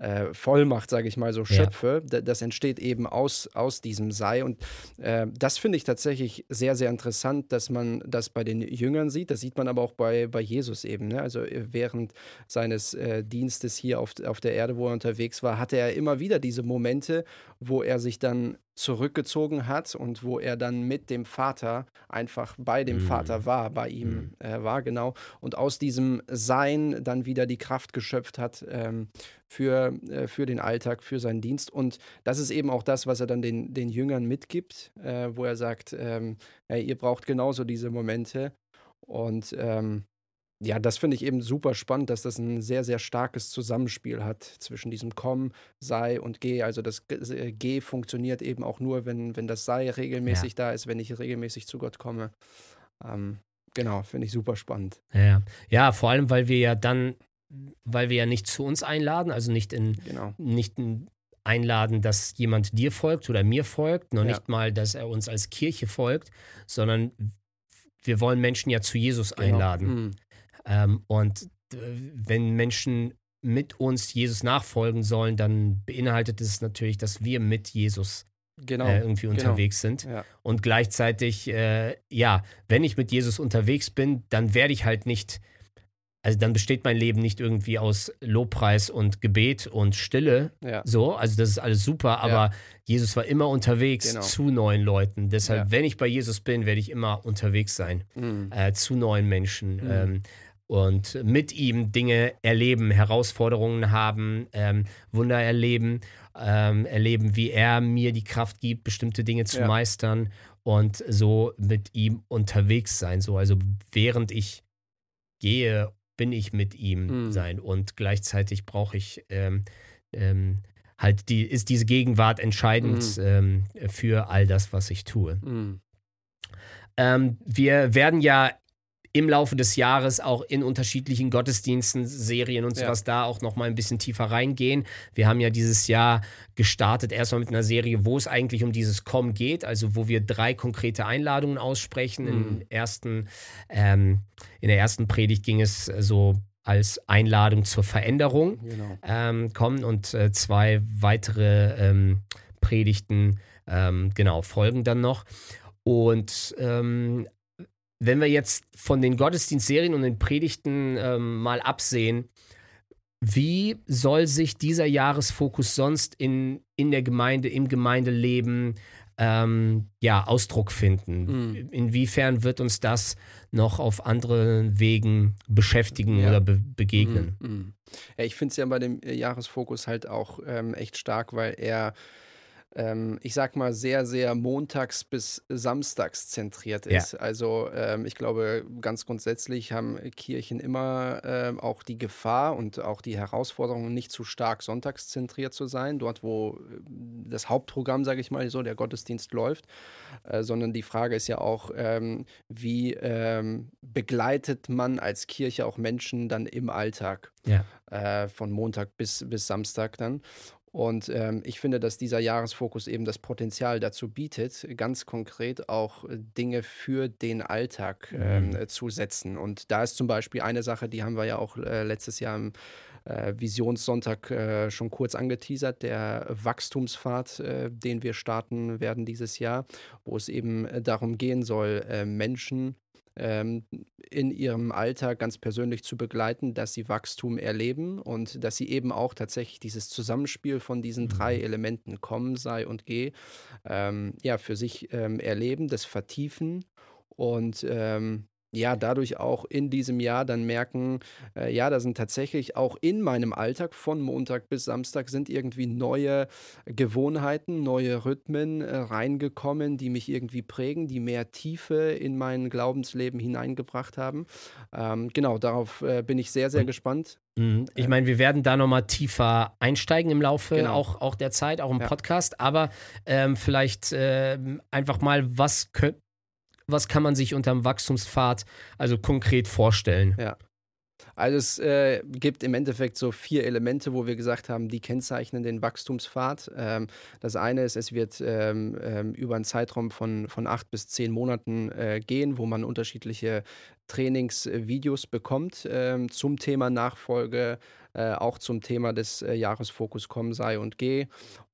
äh, Vollmacht, sage ich mal, so schöpfe. Ja. Das entsteht eben aus, aus diesem Sei. Und äh, das finde ich tatsächlich sehr, sehr interessant, dass man das bei den Jüngern sieht. Das sieht man aber auch bei, bei Jesus eben. Ne? Also äh, während seines äh, Dienstes hier auf, auf der Erde, wo er unterwegs war, hatte er immer wieder diese Momente, wo er sich dann zurückgezogen hat und wo er dann mit dem Vater einfach bei dem mhm. Vater war, bei ihm mhm. äh, war, genau. Und aus diesem Sein dann wieder die Kraft geschöpft hat ähm, für, äh, für den Alltag, für seinen Dienst. Und das ist eben auch das, was er dann den, den Jüngern mitgibt, äh, wo er sagt, ähm, hey, ihr braucht genauso diese Momente. Und ähm, ja, das finde ich eben super spannend, dass das ein sehr, sehr starkes Zusammenspiel hat zwischen diesem Komm, Sei und Geh. Also das äh, Geh funktioniert eben auch nur, wenn, wenn das Sei regelmäßig ja. da ist, wenn ich regelmäßig zu Gott komme. Ähm, genau, finde ich super spannend. Ja. ja, vor allem, weil wir ja dann, weil wir ja nicht zu uns einladen, also nicht in, genau. nicht in einladen, dass jemand dir folgt oder mir folgt, noch ja. nicht mal, dass er uns als Kirche folgt, sondern wir wollen Menschen ja zu Jesus genau. einladen. Mhm. Ähm, und wenn Menschen mit uns Jesus nachfolgen sollen, dann beinhaltet es natürlich, dass wir mit Jesus genau, äh, irgendwie genau. unterwegs sind. Ja. Und gleichzeitig, äh, ja, wenn ich mit Jesus unterwegs bin, dann werde ich halt nicht, also dann besteht mein Leben nicht irgendwie aus Lobpreis und Gebet und Stille. Ja. So, also das ist alles super, aber ja. Jesus war immer unterwegs genau. zu neuen Leuten. Deshalb, wenn ich bei Jesus bin, werde ich immer unterwegs sein mhm. äh, zu neuen Menschen. Mhm. Ähm, und mit ihm Dinge erleben, Herausforderungen haben, ähm, Wunder erleben, ähm, erleben, wie er mir die Kraft gibt, bestimmte Dinge zu ja. meistern und so mit ihm unterwegs sein. So, also während ich gehe, bin ich mit ihm mhm. sein und gleichzeitig brauche ich ähm, ähm, halt die, ist diese Gegenwart entscheidend mhm. für all das, was ich tue. Mhm. Ähm, wir werden ja im Laufe des Jahres auch in unterschiedlichen Gottesdiensten, Serien und sowas ja. da auch noch mal ein bisschen tiefer reingehen. Wir haben ja dieses Jahr gestartet erstmal mit einer Serie, wo es eigentlich um dieses Com geht, also wo wir drei konkrete Einladungen aussprechen. Mhm. Im ersten, ähm, in der ersten Predigt ging es so als Einladung zur Veränderung genau. ähm, kommen und äh, zwei weitere ähm, Predigten ähm, genau folgen dann noch. Und ähm, wenn wir jetzt von den Gottesdienstserien und den Predigten ähm, mal absehen, wie soll sich dieser Jahresfokus sonst in, in der Gemeinde, im Gemeindeleben ähm, ja, Ausdruck finden? Mhm. Inwiefern wird uns das noch auf anderen Wegen beschäftigen ja. oder be begegnen? Mhm. Mhm. Ja, ich finde es ja bei dem Jahresfokus halt auch ähm, echt stark, weil er ähm, ich sag mal, sehr, sehr montags bis samstags zentriert ist. Ja. Also ähm, ich glaube, ganz grundsätzlich haben Kirchen immer äh, auch die Gefahr und auch die Herausforderung, nicht zu stark sonntagszentriert zu sein, dort wo äh, das Hauptprogramm, sage ich mal so, der Gottesdienst läuft, äh, sondern die Frage ist ja auch, ähm, wie ähm, begleitet man als Kirche auch Menschen dann im Alltag? Ja. Äh, von Montag bis, bis Samstag dann. Und ähm, ich finde, dass dieser Jahresfokus eben das Potenzial dazu bietet, ganz konkret auch äh, Dinge für den Alltag ähm, mhm. zu setzen. Und da ist zum Beispiel eine Sache, die haben wir ja auch äh, letztes Jahr im äh, Visionssonntag äh, schon kurz angeteasert, der Wachstumspfad, äh, den wir starten werden dieses Jahr, wo es eben darum gehen soll, Menschen ähm, in ihrem Alltag ganz persönlich zu begleiten, dass sie Wachstum erleben und dass sie eben auch tatsächlich dieses Zusammenspiel von diesen drei mhm. Elementen kommen, sei und geh, ähm, ja, für sich ähm, erleben, das vertiefen und ähm, ja, dadurch auch in diesem Jahr dann merken, äh, ja, da sind tatsächlich auch in meinem Alltag von Montag bis Samstag sind irgendwie neue Gewohnheiten, neue Rhythmen äh, reingekommen, die mich irgendwie prägen, die mehr Tiefe in mein Glaubensleben hineingebracht haben. Ähm, genau, darauf äh, bin ich sehr, sehr gespannt. Mhm. Ich meine, wir werden da nochmal tiefer einsteigen im Laufe genau. auch, auch der Zeit, auch im ja. Podcast, aber ähm, vielleicht äh, einfach mal, was könnt was kann man sich unter dem Wachstumspfad also konkret vorstellen? Ja. Also es äh, gibt im Endeffekt so vier Elemente, wo wir gesagt haben, die kennzeichnen den Wachstumspfad. Ähm, das eine ist, es wird ähm, ähm, über einen Zeitraum von, von acht bis zehn Monaten äh, gehen, wo man unterschiedliche Trainingsvideos bekommt ähm, zum Thema Nachfolge, äh, auch zum Thema des äh, Jahresfokus Komm, Sei und Geh.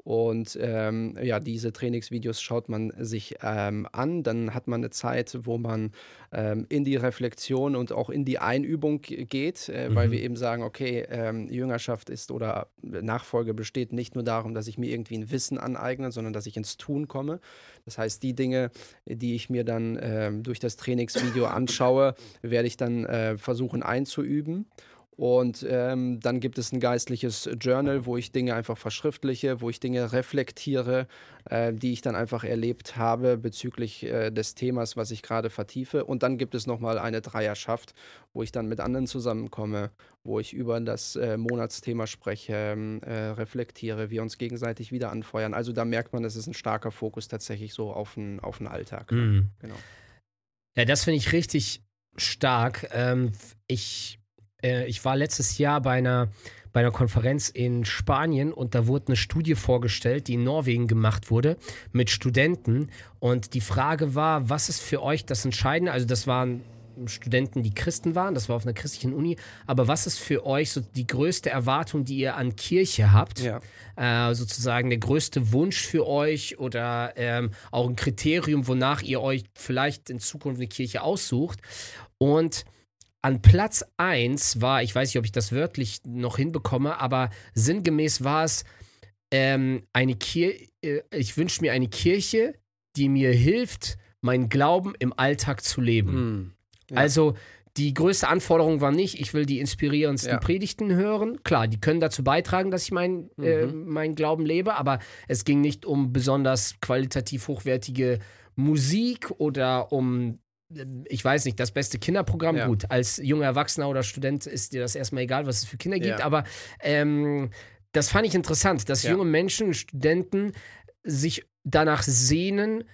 Und ähm, ja, diese Trainingsvideos schaut man sich ähm, an. Dann hat man eine Zeit, wo man ähm, in die Reflexion und auch in die Einübung geht, äh, mhm. weil wir eben sagen, okay, ähm, Jüngerschaft ist oder Nachfolge besteht nicht nur darum, dass ich mir irgendwie ein Wissen aneigne, sondern dass ich ins Tun komme. Das heißt, die Dinge, die ich mir dann ähm, durch das Trainingsvideo anschaue, werde ich dann äh, versuchen einzuüben. Und ähm, dann gibt es ein geistliches Journal, wo ich Dinge einfach verschriftliche, wo ich Dinge reflektiere, äh, die ich dann einfach erlebt habe bezüglich äh, des Themas, was ich gerade vertiefe. Und dann gibt es nochmal eine Dreierschaft, wo ich dann mit anderen zusammenkomme, wo ich über das äh, Monatsthema spreche, ähm, äh, reflektiere, wir uns gegenseitig wieder anfeuern. Also da merkt man, es ist ein starker Fokus tatsächlich so auf den, auf den Alltag. Mhm. Genau. Ja, das finde ich richtig stark. Ähm, ich äh, ich war letztes Jahr bei einer, bei einer Konferenz in Spanien und da wurde eine Studie vorgestellt, die in Norwegen gemacht wurde mit Studenten. Und die Frage war, was ist für euch das Entscheidende? Also das waren Studenten, die Christen waren, das war auf einer christlichen Uni. Aber was ist für euch so die größte Erwartung, die ihr an Kirche habt? Ja. Äh, sozusagen der größte Wunsch für euch oder ähm, auch ein Kriterium, wonach ihr euch vielleicht in Zukunft eine Kirche aussucht? Und an Platz 1 war, ich weiß nicht, ob ich das wörtlich noch hinbekomme, aber sinngemäß war es ähm, eine Kirche, äh, ich wünsche mir eine Kirche, die mir hilft, meinen Glauben im Alltag zu leben. Mm, ja. Also die größte Anforderung war nicht, ich will die inspirierendsten ja. Predigten hören. Klar, die können dazu beitragen, dass ich mein, äh, mhm. äh, meinen Glauben lebe, aber es ging nicht um besonders qualitativ hochwertige Musik oder um ich weiß nicht, das beste Kinderprogramm, ja. gut, als junger Erwachsener oder Student ist dir das erstmal egal, was es für Kinder gibt, ja. aber ähm, das fand ich interessant, dass ja. junge Menschen, Studenten sich danach sehnen,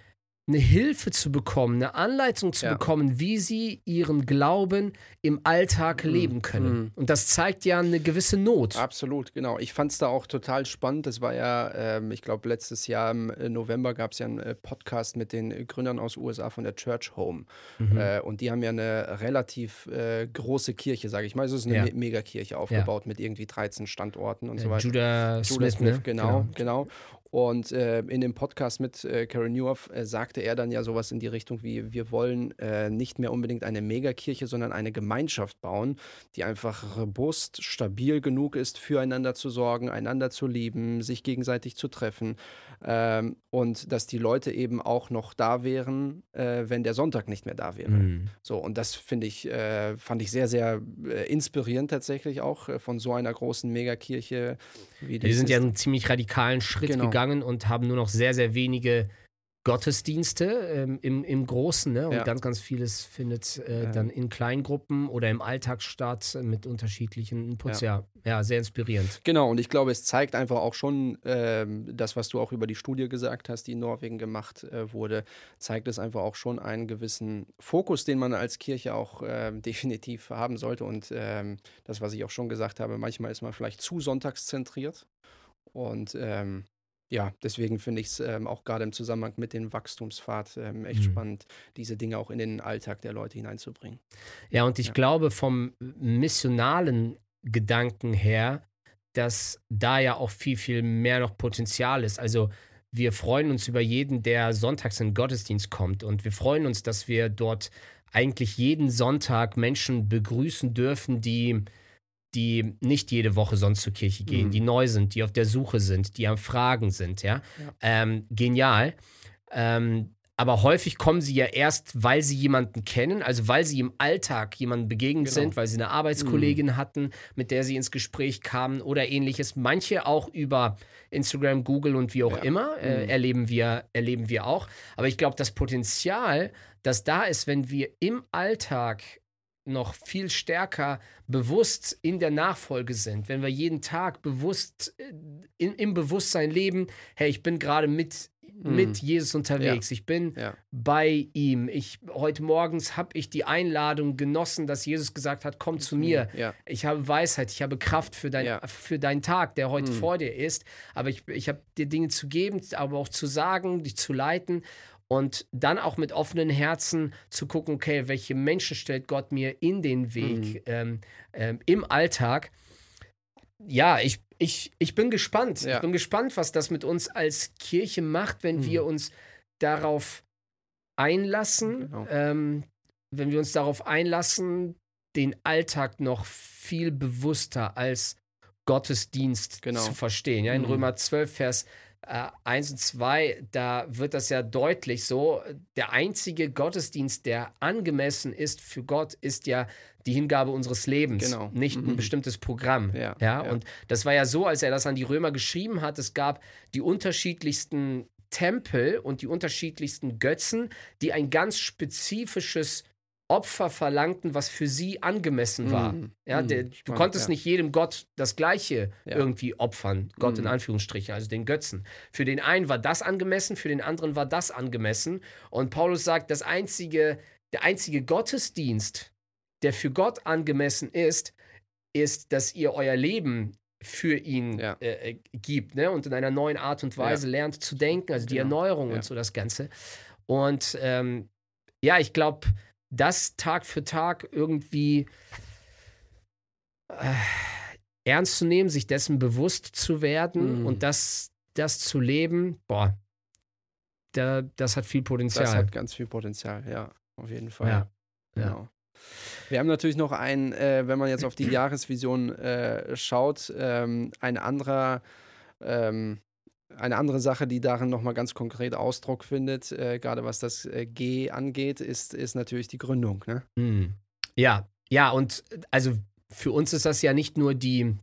eine Hilfe zu bekommen, eine Anleitung zu ja. bekommen, wie sie ihren Glauben im Alltag mhm. leben können. Mhm. Und das zeigt ja eine gewisse Not. Absolut, genau. Ich fand es da auch total spannend. Das war ja, ähm, ich glaube, letztes Jahr im äh, November gab es ja einen äh, Podcast mit den Gründern aus USA von der Church Home. Mhm. Äh, und die haben ja eine relativ äh, große Kirche, sage ich mal. Es ist eine ja. Me Megakirche aufgebaut ja. mit irgendwie 13 Standorten und so weiter. Judah, Judah Smith, Smith ne? genau, genau. genau. Und äh, in dem Podcast mit äh, Karen Newhoff äh, sagte er dann ja sowas in die Richtung wie, wir wollen äh, nicht mehr unbedingt eine Megakirche, sondern eine Gemeinschaft bauen, die einfach robust, stabil genug ist, füreinander zu sorgen, einander zu lieben, sich gegenseitig zu treffen. Ähm, und dass die Leute eben auch noch da wären, äh, wenn der Sonntag nicht mehr da wäre. Mhm. So, und das finde ich, äh, fand ich sehr, sehr inspirierend tatsächlich auch von so einer großen Megakirche wie die. Die sind ja einen ziemlich radikalen Schritt genau. gegangen und haben nur noch sehr, sehr wenige Gottesdienste ähm, im, im Großen ne? und ja. ganz, ganz vieles findet äh, dann in Kleingruppen oder im Alltag statt mit unterschiedlichen Inputs. Ja. ja, ja, sehr inspirierend. Genau, und ich glaube, es zeigt einfach auch schon ähm, das, was du auch über die Studie gesagt hast, die in Norwegen gemacht äh, wurde, zeigt es einfach auch schon einen gewissen Fokus, den man als Kirche auch äh, definitiv haben sollte. Und ähm, das, was ich auch schon gesagt habe, manchmal ist man vielleicht zu sonntagszentriert. Und ähm, ja, deswegen finde ich es ähm, auch gerade im Zusammenhang mit dem Wachstumspfad ähm, echt mhm. spannend, diese Dinge auch in den Alltag der Leute hineinzubringen. Ja, und ich ja. glaube, vom missionalen Gedanken her, dass da ja auch viel, viel mehr noch Potenzial ist. Also wir freuen uns über jeden, der sonntags in den Gottesdienst kommt. Und wir freuen uns, dass wir dort eigentlich jeden Sonntag Menschen begrüßen dürfen, die die nicht jede Woche sonst zur Kirche gehen, mhm. die neu sind, die auf der Suche sind, die am Fragen sind, ja. ja. Ähm, genial. Ähm, aber häufig kommen sie ja erst, weil sie jemanden kennen, also weil sie im Alltag jemanden begegnet genau. sind, weil sie eine Arbeitskollegin mhm. hatten, mit der sie ins Gespräch kamen oder ähnliches. Manche auch über Instagram, Google und wie auch ja. immer äh, mhm. erleben, wir, erleben wir auch. Aber ich glaube, das Potenzial, das da ist, wenn wir im Alltag noch viel stärker bewusst in der Nachfolge sind, wenn wir jeden Tag bewusst äh, in, im Bewusstsein leben, hey, ich bin gerade mit, mit Jesus unterwegs, ja. ich bin ja. bei ihm. Ich, heute morgens habe ich die Einladung genossen, dass Jesus gesagt hat, komm zu mir. Ja. Ich habe Weisheit, ich habe Kraft für, dein, für deinen Tag, der heute mm. vor dir ist, aber ich, ich habe dir Dinge zu geben, aber auch zu sagen, dich zu leiten und dann auch mit offenen Herzen zu gucken, okay, welche Menschen stellt Gott mir in den Weg mhm. ähm, ähm, im Alltag. Ja, ich, ich, ich bin gespannt. Ja. Ich bin gespannt, was das mit uns als Kirche macht, wenn mhm. wir uns darauf einlassen, genau. ähm, wenn wir uns darauf einlassen, den Alltag noch viel bewusster als Gottesdienst genau. zu verstehen. Ja, in mhm. Römer 12, Vers äh, 1 und 2, da wird das ja deutlich so. Der einzige Gottesdienst, der angemessen ist für Gott, ist ja die Hingabe unseres Lebens, genau. nicht mhm. ein bestimmtes Programm. Ja, ja, ja, und das war ja so, als er das an die Römer geschrieben hat, es gab die unterschiedlichsten Tempel und die unterschiedlichsten Götzen, die ein ganz spezifisches Opfer verlangten, was für sie angemessen war. Mm, ja, der, spannend, du konntest ja. nicht jedem Gott das Gleiche ja. irgendwie opfern, Gott mm. in Anführungsstrichen, also den Götzen. Für den einen war das angemessen, für den anderen war das angemessen. Und Paulus sagt, das einzige, der einzige Gottesdienst, der für Gott angemessen ist, ist, dass ihr euer Leben für ihn ja. äh, äh gibt ne? und in einer neuen Art und Weise lernt zu denken, also die genau. Erneuerung und so das Ganze. Und ähm, ja, ich glaube, das Tag für Tag irgendwie äh, ernst zu nehmen, sich dessen bewusst zu werden mhm. und das, das zu leben, boah, da, das hat viel Potenzial. Das hat ganz viel Potenzial, ja, auf jeden Fall. Ja. Genau. Ja. Wir haben natürlich noch ein, äh, wenn man jetzt auf die Jahresvision äh, schaut, ähm, ein anderer ähm, eine andere Sache, die darin nochmal ganz konkret Ausdruck findet, äh, gerade was das äh, G angeht, ist, ist natürlich die Gründung. Ne? Mhm. Ja, ja, und also für uns ist das ja nicht nur die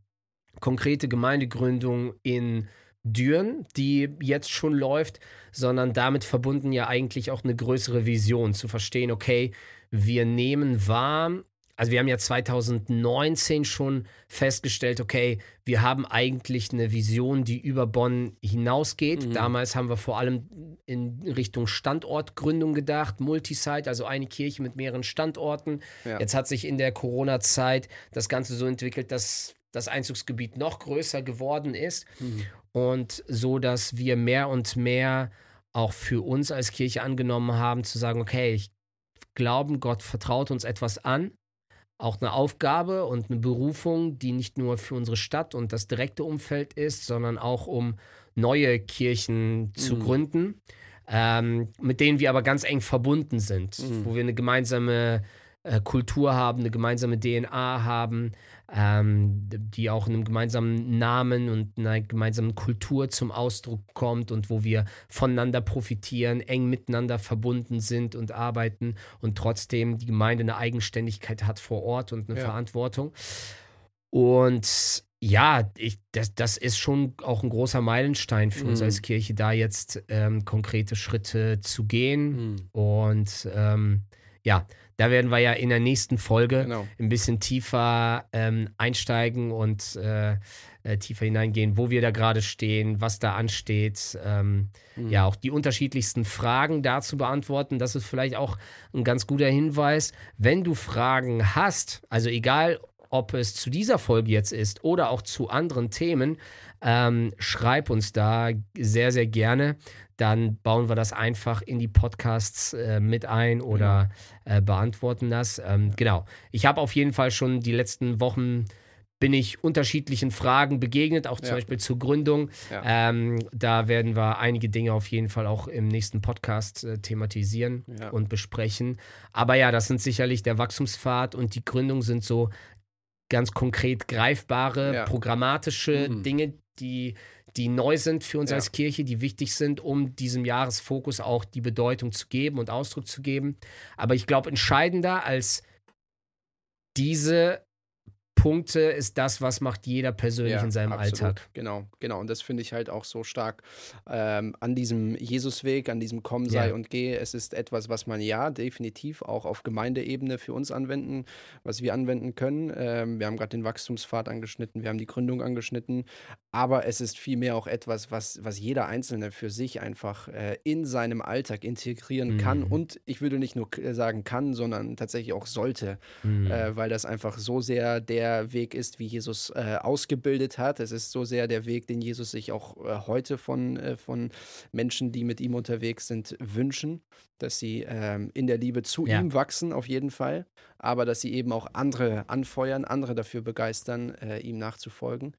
konkrete Gemeindegründung in Düren, die jetzt schon läuft, sondern damit verbunden ja eigentlich auch eine größere Vision, zu verstehen, okay, wir nehmen wahr, also wir haben ja 2019 schon festgestellt, okay, wir haben eigentlich eine Vision, die über Bonn hinausgeht. Mhm. Damals haben wir vor allem in Richtung Standortgründung gedacht, Multisite, also eine Kirche mit mehreren Standorten. Ja. Jetzt hat sich in der Corona-Zeit das Ganze so entwickelt, dass das Einzugsgebiet noch größer geworden ist mhm. und so, dass wir mehr und mehr auch für uns als Kirche angenommen haben, zu sagen, okay, ich glauben, Gott vertraut uns etwas an auch eine Aufgabe und eine Berufung, die nicht nur für unsere Stadt und das direkte Umfeld ist, sondern auch um neue Kirchen zu mhm. gründen, ähm, mit denen wir aber ganz eng verbunden sind, mhm. wo wir eine gemeinsame äh, Kultur haben, eine gemeinsame DNA haben, ähm, die auch in einem gemeinsamen Namen und einer gemeinsamen Kultur zum Ausdruck kommt und wo wir voneinander profitieren, eng miteinander verbunden sind und arbeiten und trotzdem die Gemeinde eine Eigenständigkeit hat vor Ort und eine ja. Verantwortung. Und ja, ich, das, das ist schon auch ein großer Meilenstein für mhm. uns als Kirche, da jetzt ähm, konkrete Schritte zu gehen. Mhm. Und ähm, ja, da werden wir ja in der nächsten Folge genau. ein bisschen tiefer ähm, einsteigen und äh, äh, tiefer hineingehen, wo wir da gerade stehen, was da ansteht. Ähm, mhm. Ja, auch die unterschiedlichsten Fragen dazu beantworten. Das ist vielleicht auch ein ganz guter Hinweis. Wenn du Fragen hast, also egal, ob es zu dieser Folge jetzt ist oder auch zu anderen Themen, ähm, schreib uns da sehr, sehr gerne dann bauen wir das einfach in die Podcasts äh, mit ein oder äh, beantworten das. Ähm, genau. Ich habe auf jeden Fall schon die letzten Wochen bin ich unterschiedlichen Fragen begegnet, auch zum ja. Beispiel zur Gründung. Ja. Ähm, da werden wir einige Dinge auf jeden Fall auch im nächsten Podcast äh, thematisieren ja. und besprechen. Aber ja, das sind sicherlich der Wachstumspfad und die Gründung sind so ganz konkret greifbare, programmatische mhm. Dinge, die die neu sind für uns ja. als Kirche, die wichtig sind, um diesem Jahresfokus auch die Bedeutung zu geben und Ausdruck zu geben. Aber ich glaube, entscheidender als diese Punkte ist das, was macht jeder persönlich ja, in seinem absolut. Alltag. Genau, genau. Und das finde ich halt auch so stark ähm, an diesem Jesusweg, an diesem Komm, sei ja. und geh. Es ist etwas, was man ja definitiv auch auf Gemeindeebene für uns anwenden, was wir anwenden können. Ähm, wir haben gerade den Wachstumspfad angeschnitten, wir haben die Gründung angeschnitten, aber es ist vielmehr auch etwas, was, was jeder Einzelne für sich einfach äh, in seinem Alltag integrieren mhm. kann und ich würde nicht nur sagen kann, sondern tatsächlich auch sollte, mhm. äh, weil das einfach so sehr der der Weg ist, wie Jesus äh, ausgebildet hat. Es ist so sehr der Weg, den Jesus sich auch äh, heute von, äh, von Menschen, die mit ihm unterwegs sind, wünschen, dass sie ähm, in der Liebe zu ja. ihm wachsen, auf jeden Fall, aber dass sie eben auch andere anfeuern, andere dafür begeistern, äh, ihm nachzufolgen.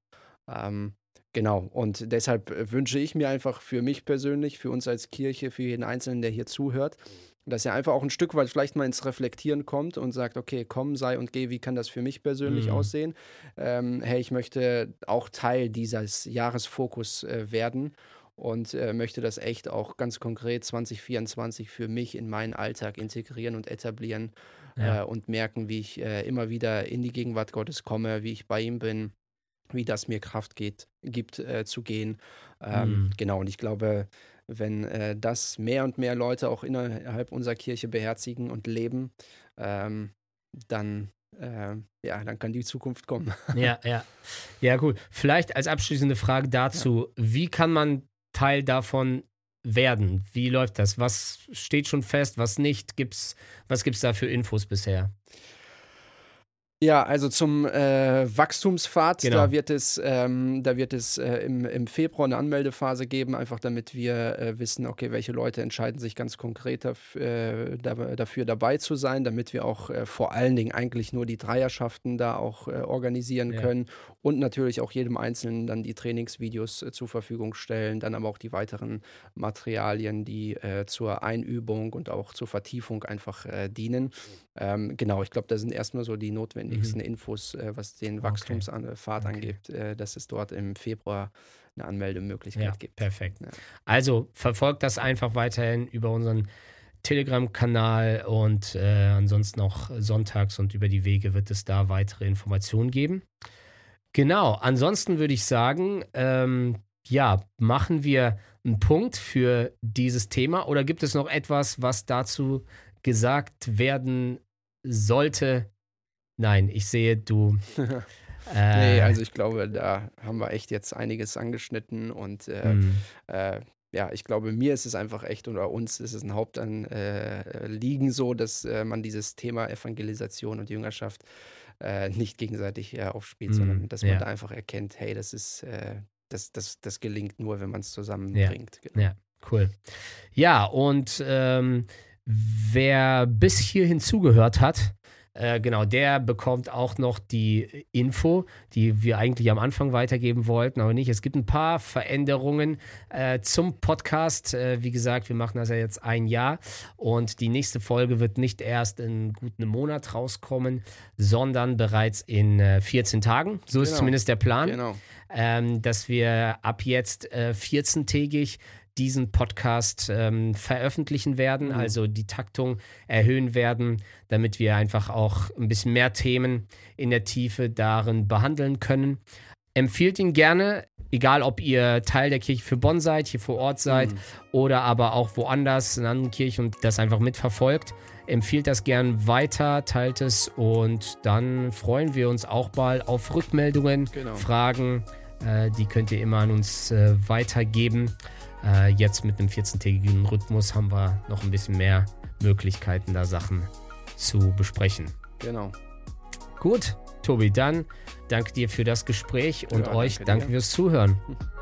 Ähm, Genau, und deshalb äh, wünsche ich mir einfach für mich persönlich, für uns als Kirche, für jeden Einzelnen, der hier zuhört, dass er einfach auch ein Stück weit vielleicht mal ins Reflektieren kommt und sagt, okay, komm, sei und geh, wie kann das für mich persönlich mhm. aussehen? Ähm, hey, ich möchte auch Teil dieses Jahresfokus äh, werden und äh, möchte das echt auch ganz konkret 2024 für mich in meinen Alltag integrieren und etablieren ja. äh, und merken, wie ich äh, immer wieder in die Gegenwart Gottes komme, wie ich bei ihm bin, wie das mir Kraft geht, gibt äh, zu gehen. Ähm, mhm. Genau, und ich glaube, wenn äh, das mehr und mehr Leute auch innerhalb unserer Kirche beherzigen und leben, ähm, dann, äh, ja, dann kann die Zukunft kommen. Ja, ja. Ja, gut. Vielleicht als abschließende Frage dazu: ja. Wie kann man Teil davon werden? Wie läuft das? Was steht schon fest, was nicht? Gibt's, was gibt es da für Infos bisher? Ja, also zum äh, Wachstumspfad, genau. da wird es, ähm, da wird es äh, im, im Februar eine Anmeldephase geben, einfach damit wir äh, wissen, okay, welche Leute entscheiden sich ganz konkret daf äh, da, dafür dabei zu sein, damit wir auch äh, vor allen Dingen eigentlich nur die Dreierschaften da auch äh, organisieren ja. können und natürlich auch jedem Einzelnen dann die Trainingsvideos zur Verfügung stellen, dann aber auch die weiteren Materialien, die zur Einübung und auch zur Vertiefung einfach dienen. Ähm, genau, ich glaube, da sind erstmal so die notwendigsten mhm. Infos, äh, was den Wachstumspfad okay. angeht, äh, dass es dort im Februar eine Anmeldemöglichkeit ja, gibt. Perfekt. Ja. Also verfolgt das einfach weiterhin über unseren Telegram-Kanal und äh, ansonsten auch sonntags und über die Wege wird es da weitere Informationen geben. Genau, ansonsten würde ich sagen, ähm, ja, machen wir einen Punkt für dieses Thema oder gibt es noch etwas, was dazu gesagt werden sollte. Nein, ich sehe, du. äh, nee, also ich glaube, da haben wir echt jetzt einiges angeschnitten und äh, mm. äh, ja, ich glaube, mir ist es einfach echt oder uns ist es ein Hauptanliegen äh, so, dass äh, man dieses Thema Evangelisation und Jüngerschaft äh, nicht gegenseitig aufspielt, mm, sondern dass man ja. da einfach erkennt, hey, das ist, das, das, das gelingt nur, wenn man es zusammenbringt. Ja. Genau. ja, cool. Ja, und ähm, Wer bis hierhin zugehört hat, Äh, genau, der bekommt auch noch die Info, die wir eigentlich am Anfang weitergeben wollten, aber nicht. Es gibt ein paar Veränderungen äh, zum Podcast. Äh, wie gesagt, wir machen das ja jetzt ein Jahr und die nächste Folge wird nicht erst in gut einem Monat rauskommen, sondern bereits in 14 äh, Tagen. So ist genau. zumindest der Plan. Genau. Ähm, dass wir ab jetzt äh, 14-tägig diesen Podcast ähm, veröffentlichen werden, mhm. also die Taktung erhöhen werden, damit wir einfach auch ein bisschen mehr Themen in der Tiefe darin behandeln können. Empfiehlt ihn gerne, egal ob ihr Teil der Kirche für Bonn seid, hier vor Ort seid mhm. oder aber auch woanders in anderen Kirchen und das einfach mitverfolgt. Empfiehlt das gern weiter, teilt es und dann freuen wir uns auch mal auf Rückmeldungen, genau. Fragen. Äh, die könnt ihr immer an uns äh, weitergeben. Äh, jetzt mit einem 14-tägigen Rhythmus haben wir noch ein bisschen mehr Möglichkeiten, da Sachen zu besprechen. Genau. Gut, Tobi, dann danke dir für das Gespräch und ja, euch danke, danke fürs Zuhören.